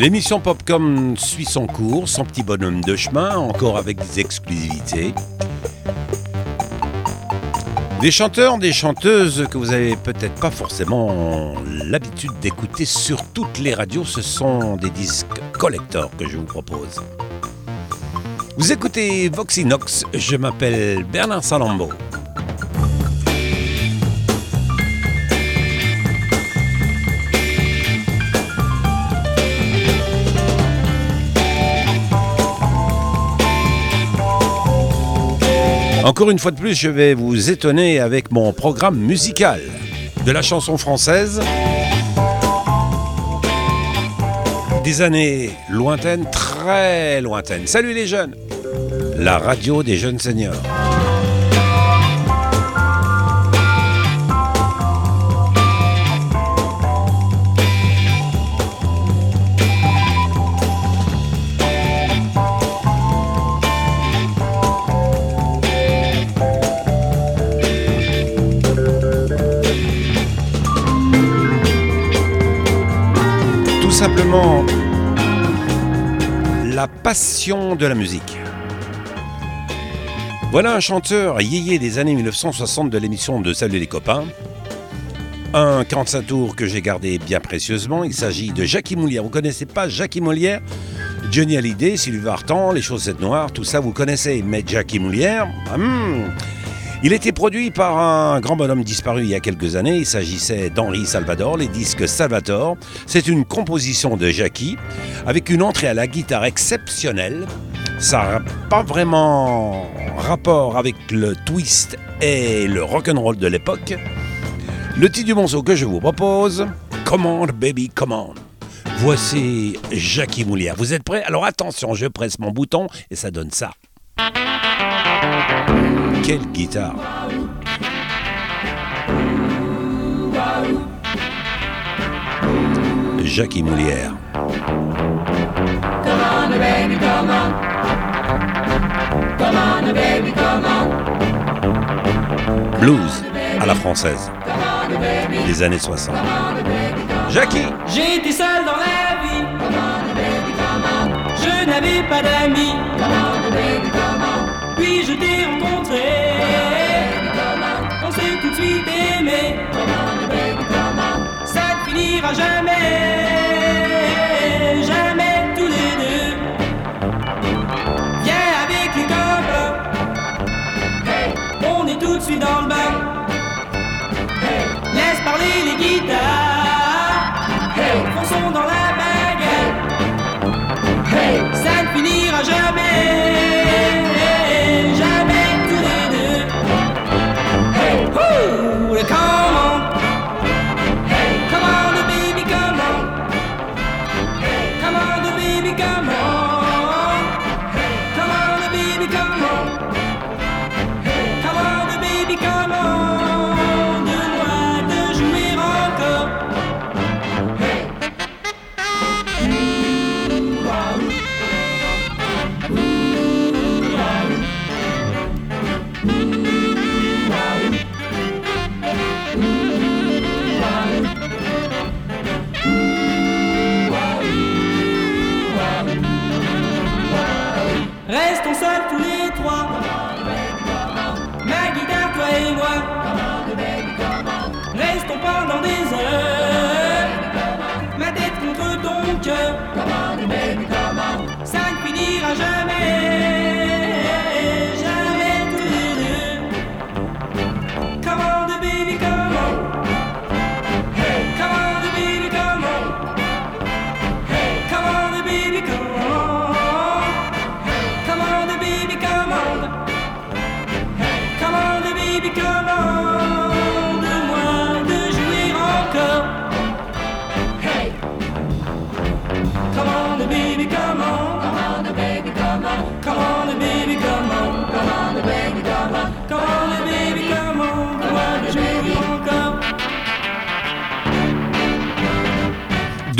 L'émission Popcom suit son cours, son petit bonhomme de chemin, encore avec des exclusivités. Des chanteurs, des chanteuses que vous avez peut-être pas forcément l'habitude d'écouter sur toutes les radios, ce sont des disques collector que je vous propose. Vous écoutez Voxinox, je m'appelle Bernard Salambo. Encore une fois de plus, je vais vous étonner avec mon programme musical de la chanson française. Des années lointaines, très lointaines. Salut les jeunes La radio des jeunes seigneurs. De la musique. Voilà un chanteur yéyé des années 1960 de l'émission de Salut les copains. Un 45 tours que j'ai gardé bien précieusement. Il s'agit de Jackie Moulière. Vous connaissez pas Jackie Moulière Johnny Hallyday, Sylvie Vartan, Les Chaussettes Noires, tout ça vous connaissez. Mais Jackie Moulière, hmm, il était produit par un grand bonhomme disparu il y a quelques années. Il s'agissait d'Henri Salvador, les disques Salvador. C'est une composition de Jackie avec une entrée à la guitare exceptionnelle. Ça n'a pas vraiment rapport avec le twist et le rock'n'roll de l'époque. Le titre du morceau que je vous propose, Command Baby Command. Voici Jackie Moulière. Vous êtes prêts? Alors attention, je presse mon bouton et ça donne ça. Quelle guitare Jackie Moulière. Blues à la française des années 60. Jackie J'ai été seul dans la vie. Je n'avais pas d'amis. Jamais. Jamais tous les deux. Viens avec les copains. On est tout de suite dans le bain. Laisse parler les guitares.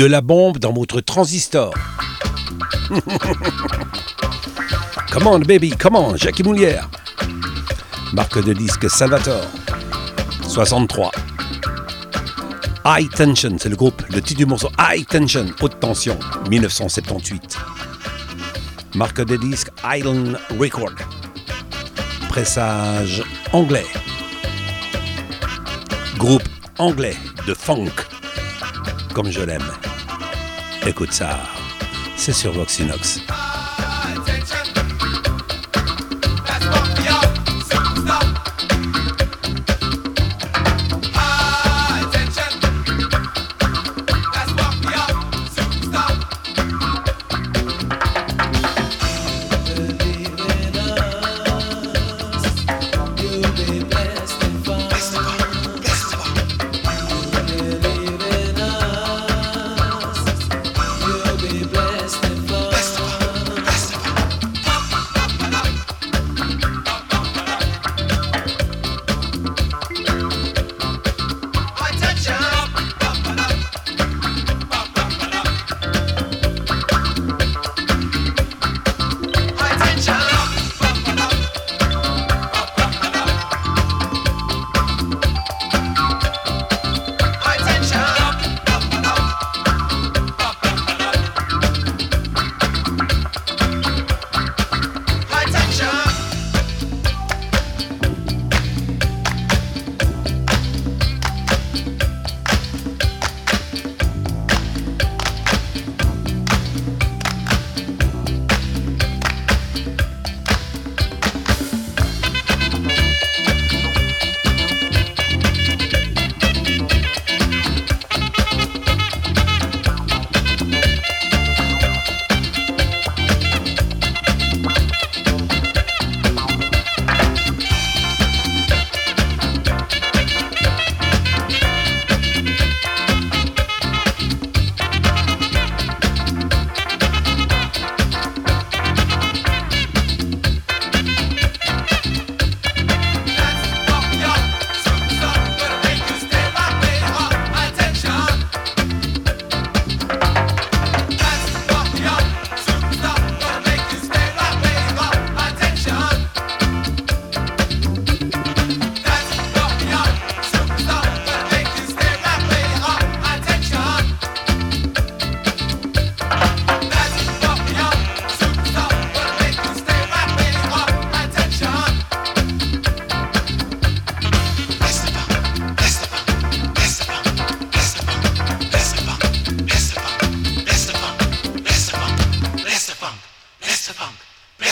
De la bombe dans votre transistor. come on, baby, come on, Jackie Moulière. Marque de disque Salvatore. 63. High Tension, c'est le groupe, le titre du morceau High Tension, haute tension, 1978. Marque de disque Island Record. Pressage anglais. Groupe anglais de funk, comme je l'aime. Écoute ça, c'est sur Voxinox.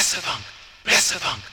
Messebank, Messebank.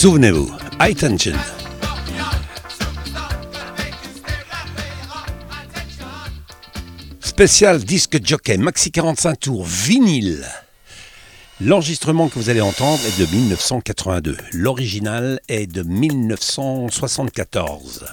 Souvenez-vous, High Tension. spécial disque jockey maxi 45 tours vinyle. L'enregistrement que vous allez entendre est de 1982. L'original est de 1974.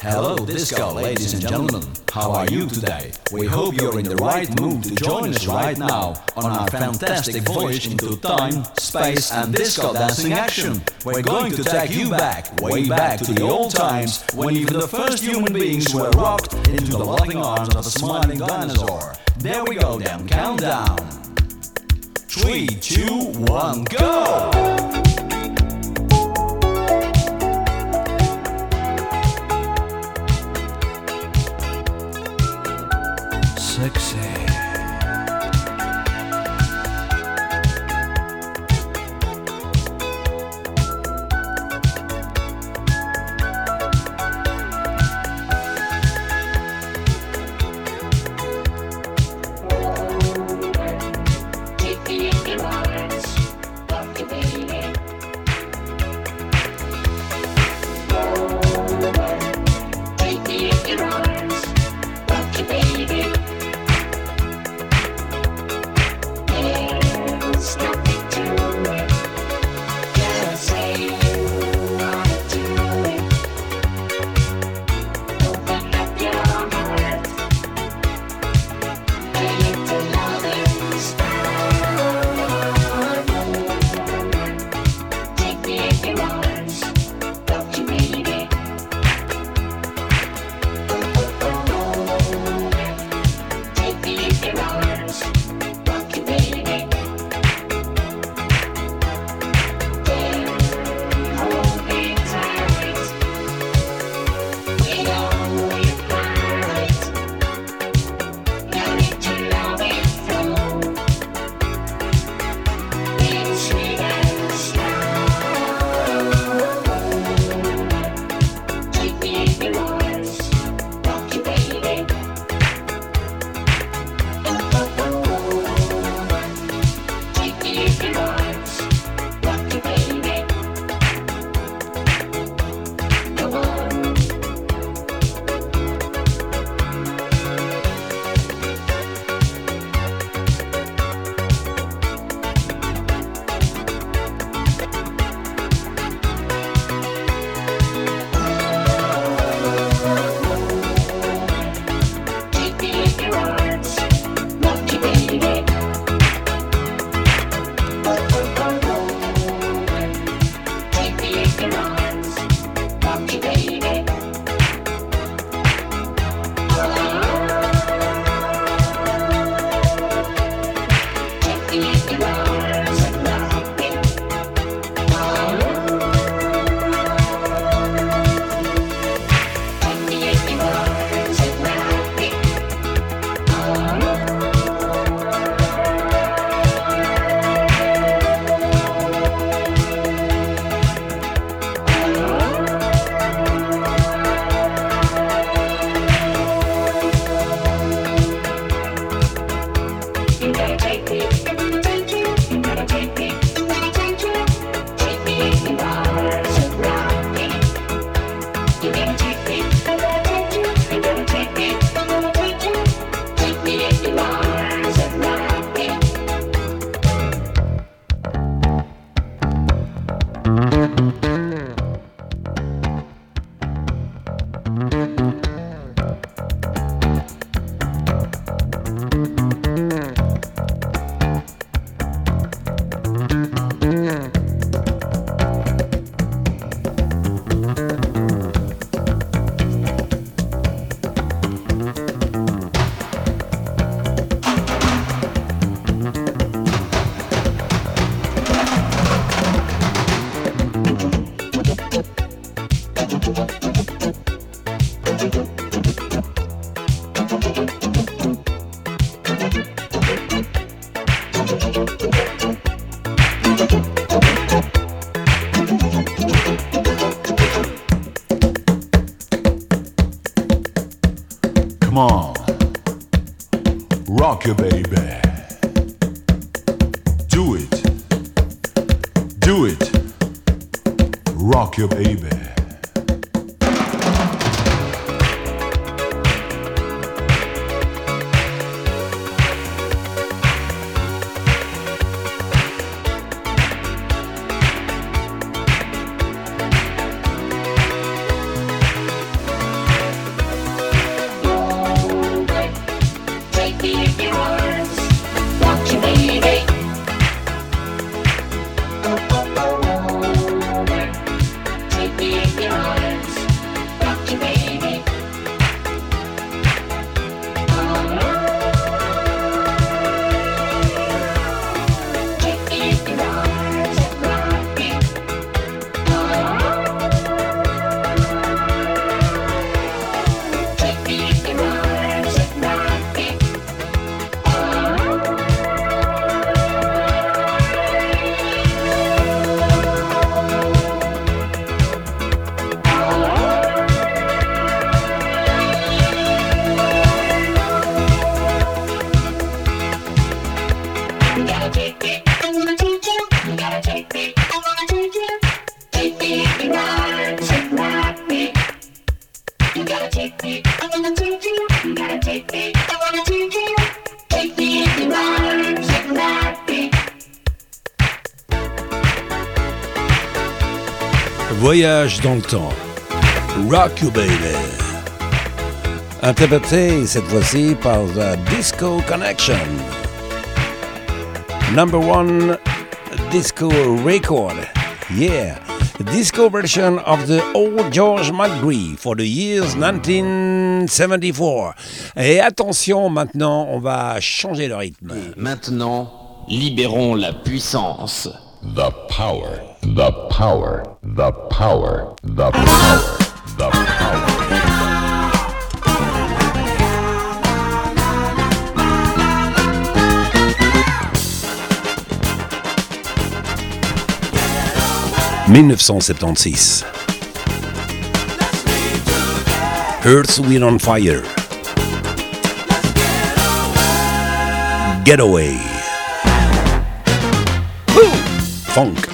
Hello, disco, ladies and gentlemen. How are you today? We hope you're in the right mood to join us right now on our fantastic voyage into time, space, and disco dancing action. We're going to take you back, way back to the old times when even the first human beings were rocked into the loving arms of a smiling dinosaur. There we go then, countdown. Three, two, one, go! your baby. Voyage dans le temps. Rock You Baby. Interprété cette fois-ci par The Disco Connection. Number one disco record. Yeah. Disco version of the old George McGree for the years 1974. Et attention, maintenant, on va changer le rythme. Maintenant, libérons la puissance. The power, the power, the power, the power, the power. 1976. Earth, Wind & Fire. Getaway. Woo! Funk.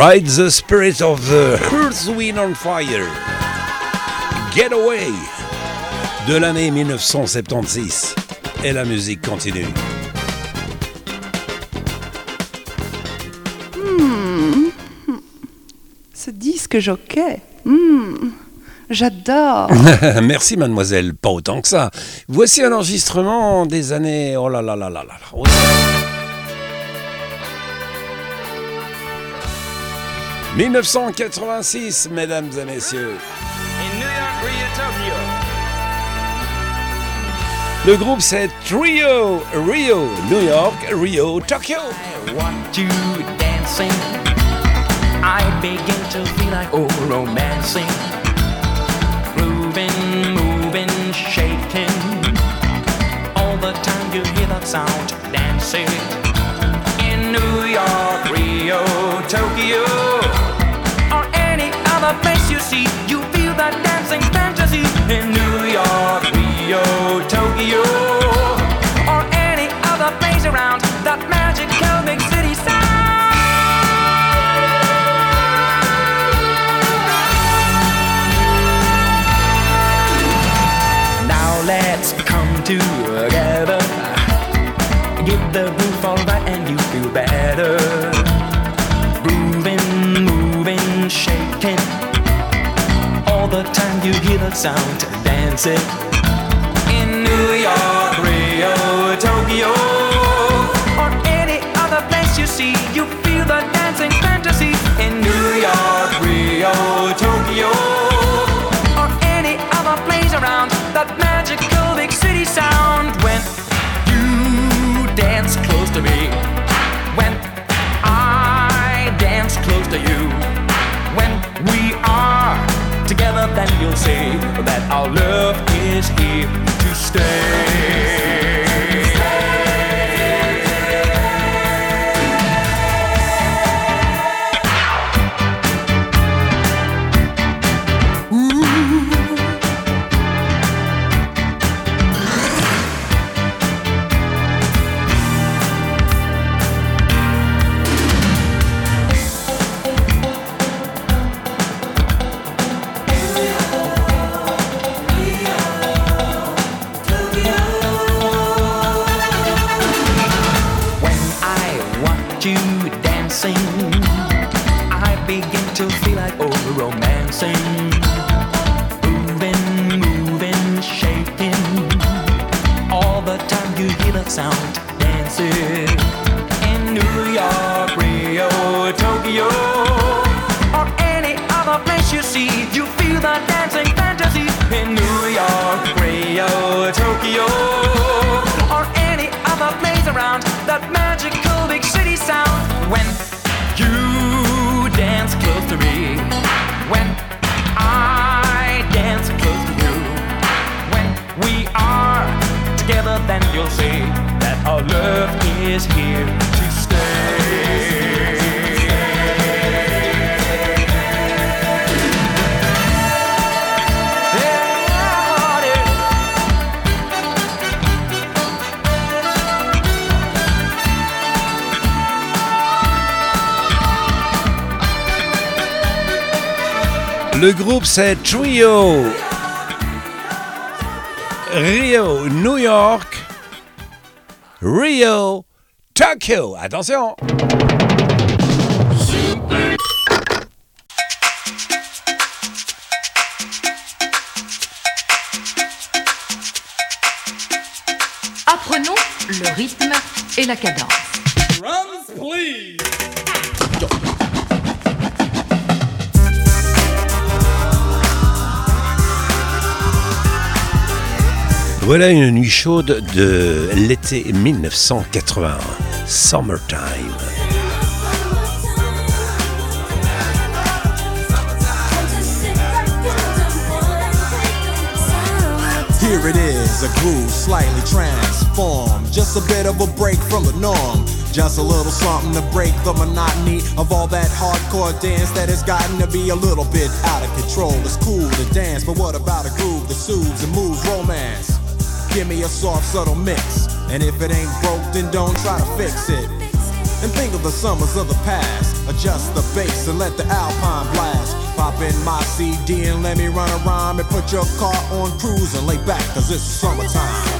Ride the spirit of the Earth, Wind on Fire. Get Away de l'année 1976. Et la musique continue. Ce disque jockey, hmm, j'adore. Merci mademoiselle, pas autant que ça. Voici un enregistrement des années... Oh là là là là là. là. Oh là. 1986, mesdames et messieurs. In New York, Rio, Tokyo. Le groupe c'est Trio, Rio, New York, Rio, Tokyo. I want you dancing. I begin to feel like oh romancing, grooving, moving, shaking. All the time you hear that sound, dancing other you see. You feel that dancing fantasy hear the sound to dance In our love is here to stay. Romancing, Le groupe c'est Trio. Rio, New York, Rio, Tokyo. Attention. Apprenons le rythme et la cadence. Voilà une nuit chaude de l'été 1981. Summertime. Here it is, a groove slightly transformed. Just a bit of a break from the norm. Just a little something to break the monotony of all that hardcore dance that has gotten to be a little bit out of control. It's cool to dance, but what about a groove that soothes and moves romance? Give me a soft, subtle mix. And if it ain't broke, then don't try to fix it. And think of the summers of the past. Adjust the bass and let the alpine blast. Pop in my CD and let me run a rhyme and put your car on cruise and lay back, cause it's summertime.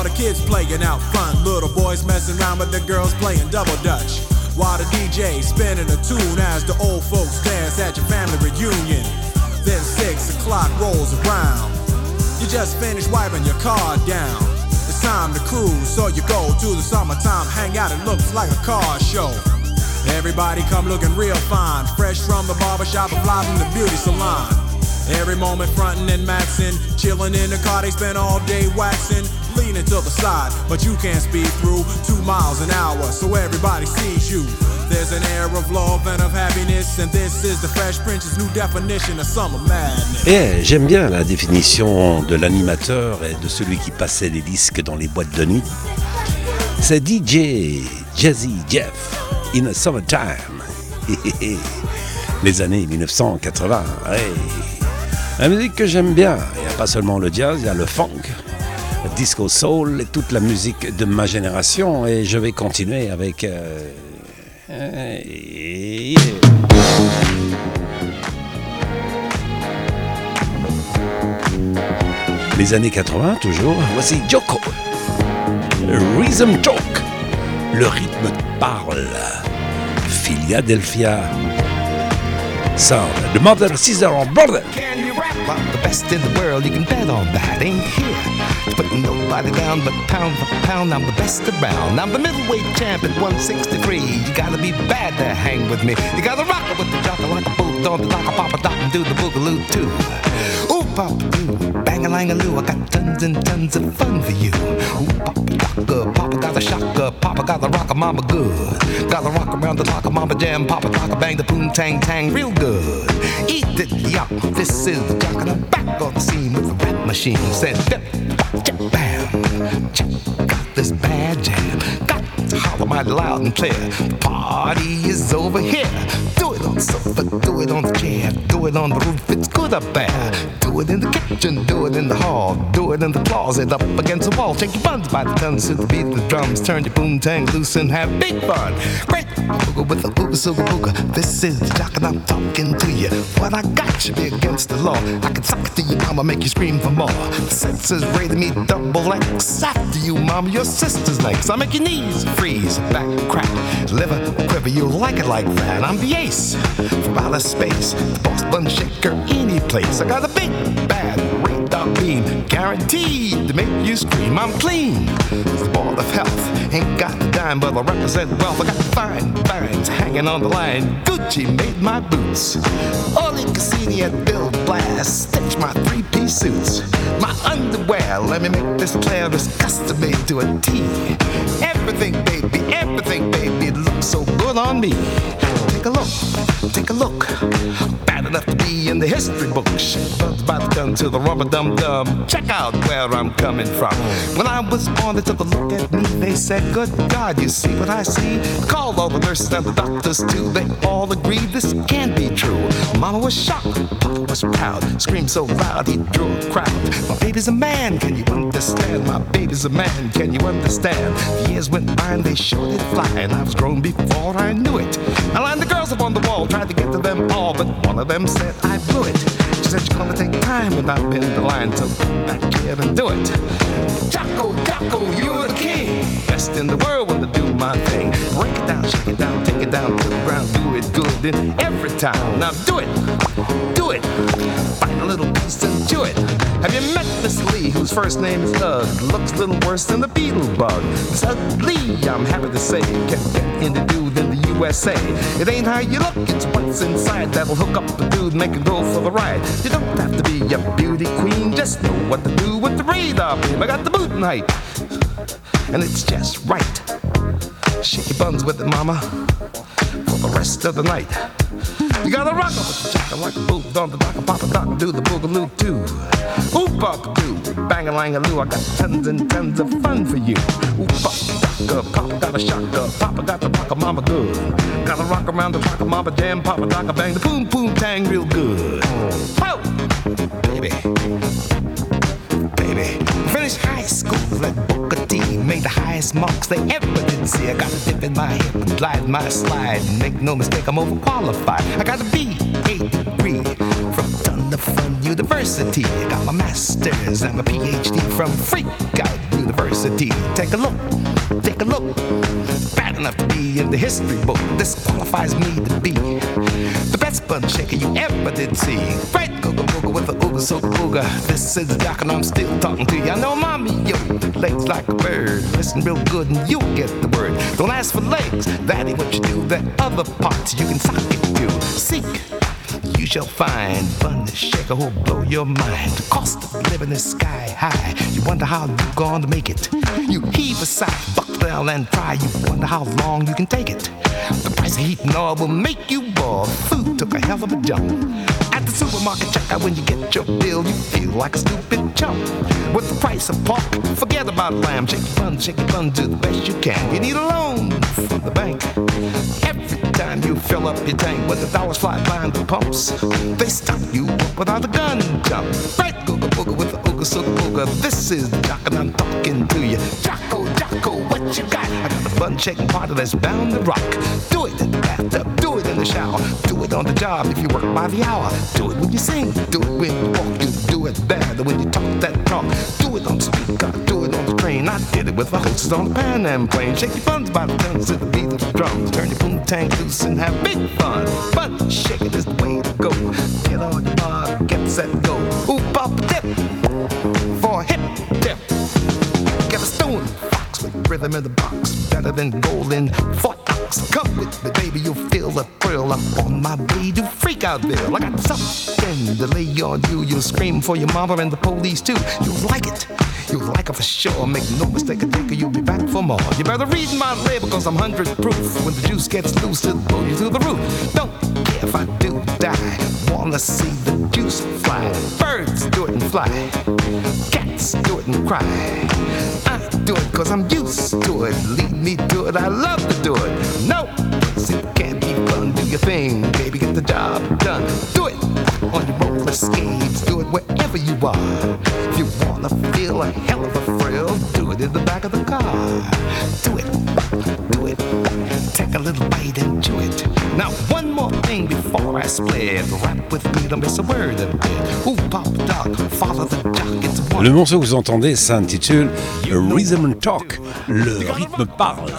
All the kids playing out front, little boys messing around with the girls playing double dutch. While the DJ spinning a tune as the old folks dance at your family reunion. Then six o'clock rolls around. You just finished wiping your car down. It's time to cruise, so you go to the summertime hangout. It looks like a car show. Everybody come looking real fine, fresh from the barbershop and fly from the beauty salon. Every moment frontin' and maxin', chillin' in the car, they spend all day waxin', leaning to the side, but you can't speed through two miles an hour, so everybody sees you. There's an air of love and of happiness, and this is the Fresh Prince's new definition of summer madness. Et j'aime bien la définition de l'animateur et de celui qui passait les disques dans les boîtes de nuit. C'est DJ Jazzy Jeff in the summertime. Les années 1980. ouais. La musique que j'aime bien, il n'y a pas seulement le jazz, il y a le funk, disco soul et toute la musique de ma génération. Et je vais continuer avec. euh, euh. Les années 80 toujours. Voici Joko. Rhythm Talk. Le rythme parle. Philadelphia. Sound. The mother, sister or brother. Well, the best in the world, you can bet on that. Ain't here to put nobody down, but pound for pound, I'm the best around. I'm the middleweight champ at 163. You gotta be bad to hang with me. You gotta rock it with the jocker like a boot, don't like a papa doc and do the boogaloo too. Ooh, papa doo, bang a lang a loo, I got tons and tons of fun for you. Ooh, papa doctor, papa got a shocker, papa got the rocker, mama good. Gotta rock around the clock, mama jam, papa rocker, bang the boom tang tang real good. Eat it, this is the jock and I'm back on the scene with the rap machine. Said, bam, out this bad jam. Got to holler mighty loud and clear. The party is over here. Do it on the sofa, do it on the chair, do it on the roof. It's good up there. Do it in the kitchen, do it in the hall, do it in the closet, up against the wall. Shake your buns by the tons to the beat the drums. Turn your boom tang loose and have big fun. Great booga with the ooga sooga booga. This is jock and I'm talking to you. What I got should be against the law. I can suck to you, mama, make you scream for more. The senses rated me double X. After you, mama, your sister's next. I make your knees freeze, back crack, liver quiver. You like it like that? I'm the ace from outer space, the boss bun shaker, any place. I got a big bad radar beam, guaranteed to make you scream. I'm clean, it's the ball of health. Ain't got a dime, but I represent wealth. I got fine vines hanging on the line. Gucci made my boots. Oleg Cassini at Bill Blass stitched my three-piece suits. My underwear, let me make this clear, is custom made to a T. Everything, baby, everything, baby, looks so good on me. Take a look, take a look. Enough to be in the history books. The gun to the rubber dum dum. Check out where I'm coming from. When I was born, they took a look at me. They said, Good God, you see what I see? Called all the nurses and the doctors too. They all agreed this can't be true. Mama was shocked, Papa was proud. Screamed so loud he drew a crowd. My baby's a man, can you understand? My baby's a man, can you understand? The years went by and they showed it fly, and I was grown before I knew it. I lined the girls up on the wall, tried to get to them all, but one of them said, I blew it. She said you're gonna take time without bending the line, so back here and do it. Jocko, Jocko, you're the king. Best in the world when I do my thing. Break it down, shake it down, take it down to the ground, do it good. And every time, now do it, do it. Find a little piece and chew it. Have you met Miss Lee, whose first name is Doug? Looks a little worse than the beetle bug. Lee, I'm happy to say, can get into dude in the USA. It ain't how you look, it's what's inside that'll hook up the dude, make him go for the ride. You don't have to be a beauty queen, just know what to do with the radar beam. I got the boot height, and it's just right. Shake your buns with it, mama, for the rest of the night. You gotta rock up with the jack like a boot on the dock, pop a dock, do the boogaloo too. Oop up do, bang a lang a loo. I got tons and tons of fun for you. Oop up, dock Papa got a shotgun, Papa got the rock mama good. Gotta rock around the rock mama jam, Papa dock bang the boom boom tang real good. Oh, baby, baby. Finished high school at Booker T. Made the highest marks they ever did see. I got a dip in my hip and glide my slide. Make no mistake, I'm overqualified. I got a B, A degree from Thunder Fun University. I got my master's and my PhD from Freak Out University. Take a look, take a look. Bad enough to be in the history book. This qualifies me to be best bun shaker you ever did see. Right, googa booga with a ooga soga booga. This is Doc and I'm still talking to you. I know mommy, yo, legs like a bird. Listen real good and you'll get the word. Don't ask for legs, that ain't what you do. That other parts you can sock it to. Seek you shall find fun to shaker who'll blow your mind. The cost of living is sky high. You wonder how you're going to make it. You heave a sigh, down and try. You wonder how long you can take it. The price of heat and oil will make you ball. Food took a hell of a jump. At the supermarket checkout, when you get your bill, you feel like a stupid chump. With the price of pork, forget about lamb. Shake your bun, shake your bun, do the best you can. You need a loan from the bank. You fill up your tank, when the dollars fly behind the pumps, they stop you without a gun jump. Right, googa booga with the ooga sooga booga. This is Doc and I'm talking to you. Jocko, Jocko, what you got? I got the fun shaking party that's bound to rock. Do it in the bathtub, do it in the shower, do it on the job if you work by the hour. Do it when you sing, do it when you walk, you do it better when you talk that talk. Do it on speaker, it train. I did it with my hostess on the Pan Am plane. Shake your buns by the tons to the beat of the drums. Turn your boom tank loose and have big fun. Bun shaking is the way to go. Get on your mark, get set, go. Ooh, pop dip for a hip fox with rhythm in the box. Better than golden four ox. Come with me, baby, you'll feel the thrill. I'm on my way to freak out Bill. I got something to lay on you. You'll scream for your mama and the police too. You'll like it. You'll like it for sure. Make no mistake, I think you'll be back for more. You better read my label, cause I'm hundred proof. When the juice gets loose, it'll blow you through the roof. Don't if I do die. Wanna see the juice fly. Birds do it and fly. Cats do it and cry. I do it cause I'm used to it. Lead me to it, I love to do it. No, it can't be fun. Do your thing, baby, get the job done. Do it on your roller skates. Do it wherever you are. If you wanna feel a hell of a thrill, do it in the back of the car. Do it, do it. Take a little bite and chew it. Now, one more Le morceau que vous entendez s'intitule Rhythm and Talk. Le rythme parle.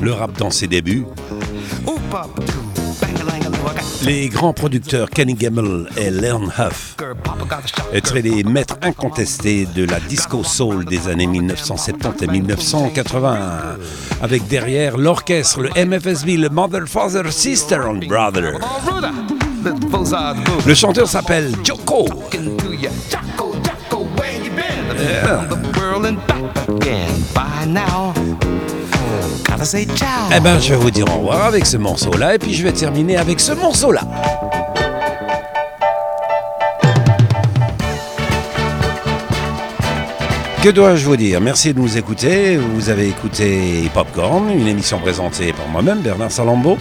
Le rap dans ses débuts. Les grands producteurs Kenny Gamble et Leon Huff étaient les maîtres incontestés de la disco soul des années 1970 et 1981. Avec derrière l'orchestre, le MFSB, le Mother, Father, Sister and Brother. Le chanteur s'appelle Joko. Eh ben, je vais vous dire au revoir avec ce morceau-là, et puis je vais terminer avec ce morceau-là. Que dois-je vous dire? Merci de nous écouter. Vous avez écouté Popcorn, une émission présentée par moi-même, Bernard Salambo.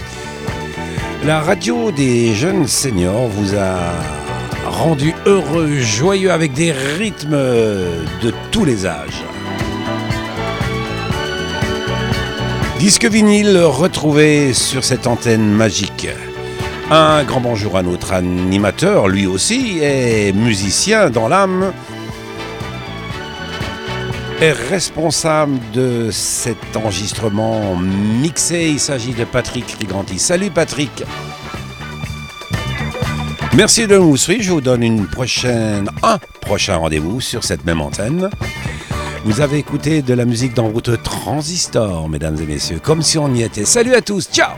La radio des jeunes seniors vous a rendu heureux, joyeux, avec des rythmes de tous les âges. Disque vinyle retrouvé sur cette antenne magique. Un grand bonjour à notre animateur, lui aussi, est musicien dans l'âme, est responsable de cet enregistrement mixé. Il s'agit de Patrick Riganti. Salut Patrick Merci de nous suivre. Je vous donne une prochaine, un prochain rendez-vous sur cette même antenne. Vous avez écouté de la musique dans votre transistor, mesdames et messieurs, comme si on y était. Salut à tous, ciao